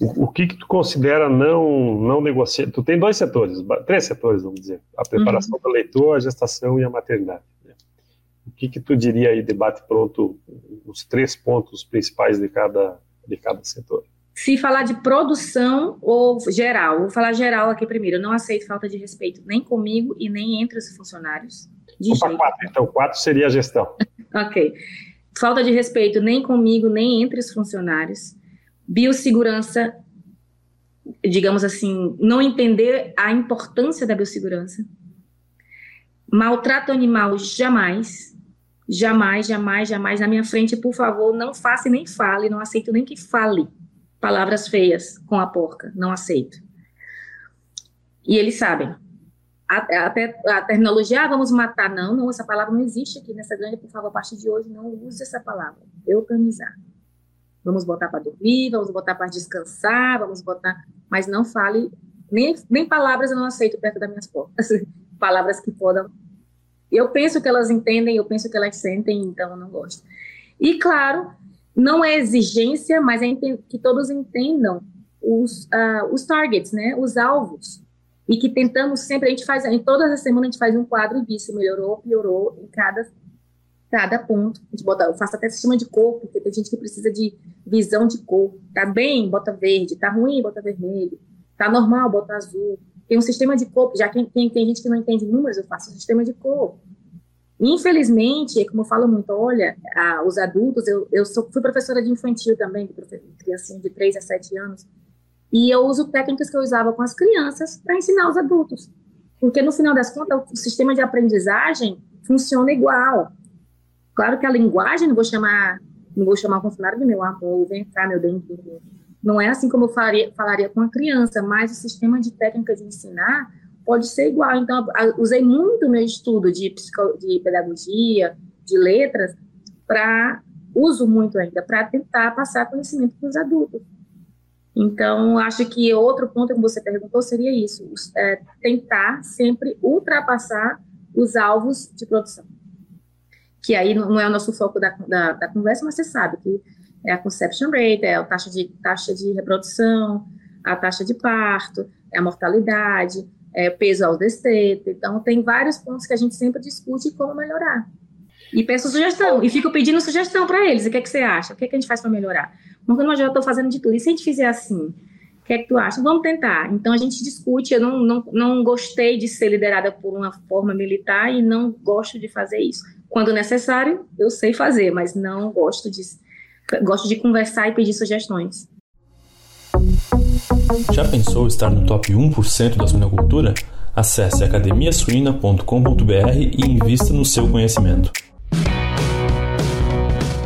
O, o que, que tu considera não não negociar? Tu tem dois setores, três setores, vamos dizer: a preparação uhum. do leitor, a gestação e a maternidade que, que tu diria aí, debate pronto, os três pontos principais de cada, de cada setor? Se falar de produção ou geral, vou falar geral aqui primeiro. Eu não aceito falta de respeito nem comigo e nem entre os funcionários. De Opa, quatro. Então, quatro seria a gestão. [laughs] ok. Falta de respeito nem comigo, nem entre os funcionários. Biossegurança, digamos assim, não entender a importância da biossegurança. Maltrato animal, jamais jamais, jamais, jamais na minha frente, por favor, não faça e nem fale, não aceito nem que fale palavras feias com a porca, não aceito. E eles sabem. Até a, terminologia, ah, vamos matar, não, não, essa palavra não existe aqui nessa grande, por favor, a partir de hoje não use essa palavra, eutanizar. Vamos botar para dormir, vamos botar para descansar, vamos botar, mas não fale, nem, nem palavras eu não aceito perto das minhas portas, [laughs] palavras que podem eu penso que elas entendem, eu penso que elas sentem, então eu não gosto. E, claro, não é exigência, mas é que todos entendam os, uh, os targets, né, os alvos. E que tentamos sempre, a gente faz, em todas as semanas a gente faz um quadro diz se melhorou, piorou em cada, cada ponto. A gente bota, eu faço até sistema de cor, porque tem gente que precisa de visão de cor. Tá bem, bota verde, tá ruim, bota vermelho. Tá normal, bota azul. Tem um sistema de cor, já que tem, tem gente que não entende números, eu faço um sistema de cor. Infelizmente, como eu falo muito, olha, a, os adultos, eu, eu sou, fui professora de infantil também, de criancinha de 3 a 7 anos, e eu uso técnicas que eu usava com as crianças para ensinar os adultos. Porque, no final das contas, o sistema de aprendizagem funciona igual. Claro que a linguagem, não vou chamar, não vou chamar o funcionário de meu amor, vem cá, meu bem, não é assim como eu falaria, falaria com a criança, mas o sistema de técnica de ensinar pode ser igual. Então, usei muito meu estudo de, de pedagogia, de letras, para uso muito ainda, para tentar passar conhecimento para os adultos. Então, acho que outro ponto que você perguntou seria isso: é, tentar sempre ultrapassar os alvos de produção. Que aí não é o nosso foco da, da, da conversa, mas você sabe que é a conception rate, é a taxa de, taxa de reprodução, a taxa de parto, é a mortalidade, é peso ao desteto. Então, tem vários pontos que a gente sempre discute como melhorar. E peço sugestão, e fico pedindo sugestão para eles. O que, é que você acha? O que, é que a gente faz para melhorar? Porque eu já estou fazendo de tudo. E se a gente fizer assim? O que é que tu acha? Vamos tentar. Então, a gente discute. Eu não, não, não gostei de ser liderada por uma forma militar e não gosto de fazer isso. Quando necessário, eu sei fazer, mas não gosto de gosto de conversar e pedir sugestões. Já pensou estar no top 1% da suinocultura? Acesse academiasuina.com.br e invista no seu conhecimento.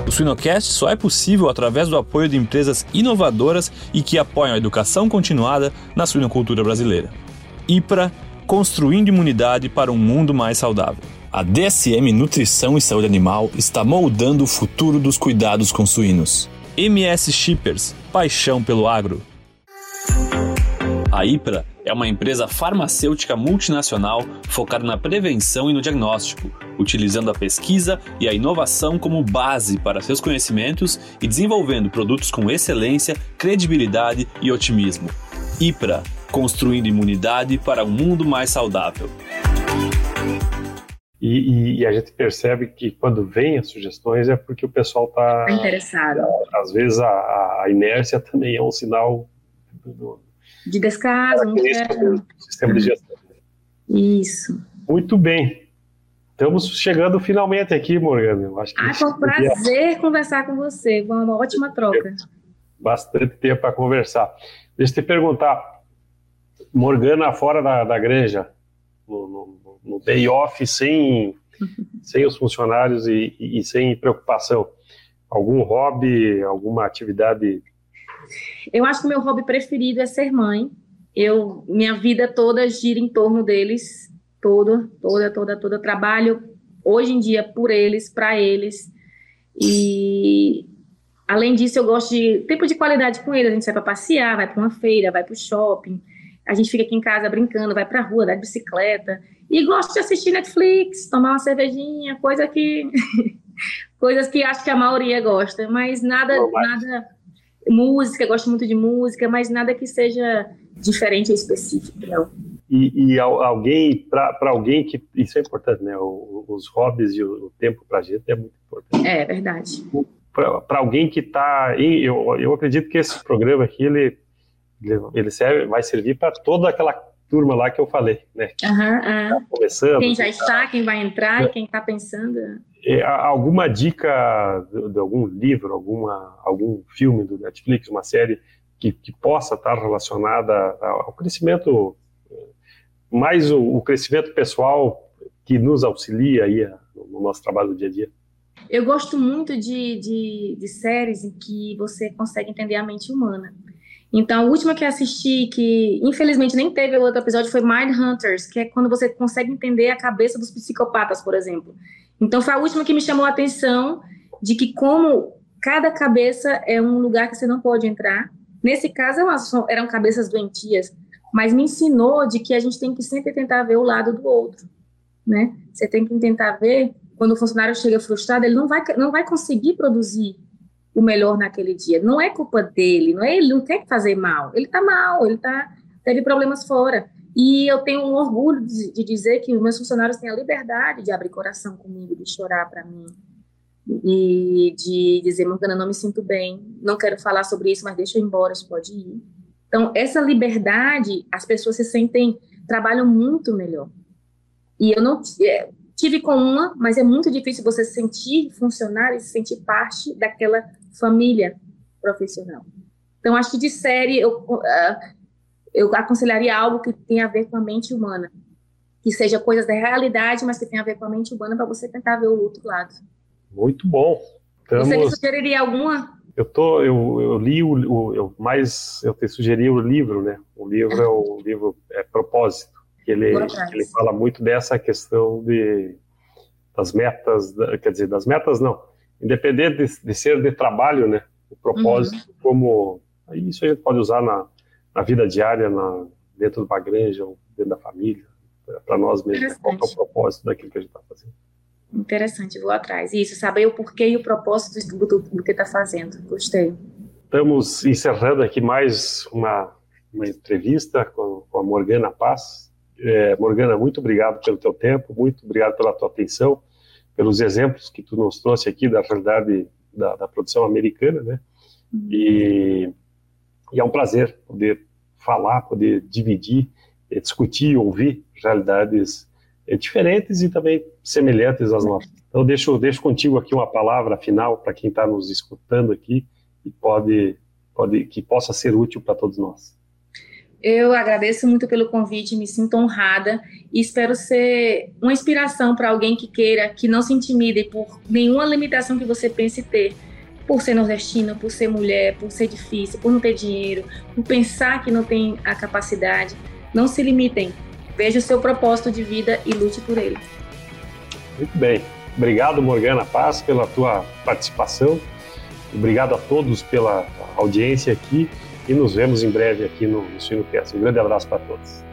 O Suinocast só é possível através do apoio de empresas inovadoras e que apoiam a educação continuada na suinocultura brasileira. IPRA, construindo imunidade para um mundo mais saudável. A DSM Nutrição e Saúde Animal está moldando o futuro dos cuidados com suínos. MS Shippers, paixão pelo agro. A IPRA é uma empresa farmacêutica multinacional focada na prevenção e no diagnóstico, utilizando a pesquisa e a inovação como base para seus conhecimentos e desenvolvendo produtos com excelência, credibilidade e otimismo. IPRA, construindo imunidade para um mundo mais saudável. E, e, e, a gente percebe que quando vem as sugestões é porque o pessoal está tá interessado. Às vezes a, a, inércia também é um sinal do, de descaso, do sistema de gestão. Isso. Muito bem. Estamos chegando finalmente aqui, Morgana. Acho que ah, foi um prazer conversar com você. Foi uma ótima troca. Bastante tempo para conversar. Deixa eu te perguntar, Morgana fora da, da granja, no, no no day off sem, [laughs] sem os funcionários e, e, e sem preocupação? Algum hobby, alguma atividade? Eu acho que o meu hobby preferido é ser mãe. Eu, minha vida toda gira em torno deles, toda, toda, toda, toda. trabalho hoje em dia por eles, para eles. E além disso, eu gosto de tempo de qualidade com eles. A gente sai para passear, vai para uma feira, vai para o shopping. A gente fica aqui em casa brincando, vai para a rua, dá de bicicleta. E gosto de assistir Netflix, tomar uma cervejinha, coisa que. [laughs] coisas que acho que a maioria gosta, mas nada. nada música, gosto muito de música, mas nada que seja diferente ou específico, não. E, e alguém, para alguém que. Isso é importante, né? O, os hobbies e o, o tempo para a gente é muito importante. É, verdade. Para alguém que está. Eu, eu acredito que esse programa aqui, ele, ele serve, vai servir para toda aquela turma lá que eu falei, né? Uhum, uhum. Tá começando. Quem já está, quem vai entrar é. e quem está pensando. É, alguma dica de, de, algum livro, alguma, algum filme do Netflix, uma série que, que possa estar relacionada ao crescimento, mais o, o crescimento pessoal que nos auxilia aí no nosso trabalho do dia a dia? Eu gosto muito de, de, de séries em que você consegue entender a mente humana. Então, a última que assisti, que infelizmente nem teve o outro episódio, foi Mind Hunters, que é quando você consegue entender a cabeça dos psicopatas, por exemplo. Então, foi a última que me chamou a atenção de que como cada cabeça é um lugar que você não pode entrar. Nesse caso, eram cabeças doentias, mas me ensinou de que a gente tem que sempre tentar ver o lado do outro, né? Você tem que tentar ver quando o funcionário chega frustrado, ele não vai, não vai conseguir produzir o melhor naquele dia. Não é culpa dele, não é ele não quer fazer mal. Ele está mal, ele tá teve problemas fora. E eu tenho um orgulho de, de dizer que os meus funcionários têm a liberdade de abrir coração comigo, de chorar para mim e de dizer, Morgana, não me sinto bem, não quero falar sobre isso, mas deixa eu ir embora, você pode ir. Então, essa liberdade, as pessoas se sentem, trabalham muito melhor. E eu não, é, Tive com uma, mas é muito difícil você se sentir funcionário e se sentir parte daquela família profissional. Então, acho que de série eu, uh, eu aconselharia algo que tenha a ver com a mente humana. Que seja coisas da realidade, mas que tenha a ver com a mente humana para você tentar ver o outro lado. Muito bom. Estamos... Você me sugeriria alguma? Eu tô, eu, eu li o, o eu mais eu te sugeri o livro, né? O livro é o livro é propósito que ele, ele fala muito dessa questão de, das metas, quer dizer, das metas não, independente de, de ser de trabalho, né, o propósito uhum. como, isso a gente pode usar na, na vida diária, na, dentro de uma granja ou dentro da família, para nós mesmos, qual é o propósito daquilo que a gente está fazendo. Interessante, vou atrás. Isso, saber o porquê e o propósito do, do, do que está fazendo. Gostei. Estamos encerrando aqui mais uma, uma entrevista com, com a Morgana Paz, é, Morgana, muito obrigado pelo teu tempo, muito obrigado pela tua atenção, pelos exemplos que tu nos trouxe aqui da realidade da, da produção americana, né? E, e, é um prazer poder falar, poder dividir, é, discutir, ouvir realidades é, diferentes e também semelhantes às nossas. Então deixo, deixo contigo aqui uma palavra final para quem está nos escutando aqui e pode, pode que possa ser útil para todos nós. Eu agradeço muito pelo convite, me sinto honrada e espero ser uma inspiração para alguém que queira, que não se intimide por nenhuma limitação que você pense ter, por ser nordestino, por ser mulher, por ser difícil, por não ter dinheiro, por pensar que não tem a capacidade. Não se limitem. Veja o seu propósito de vida e lute por ele. Muito bem. Obrigado, Morgana Paz, pela tua participação. Obrigado a todos pela audiência aqui e nos vemos em breve aqui no, no. Um grande abraço para todos.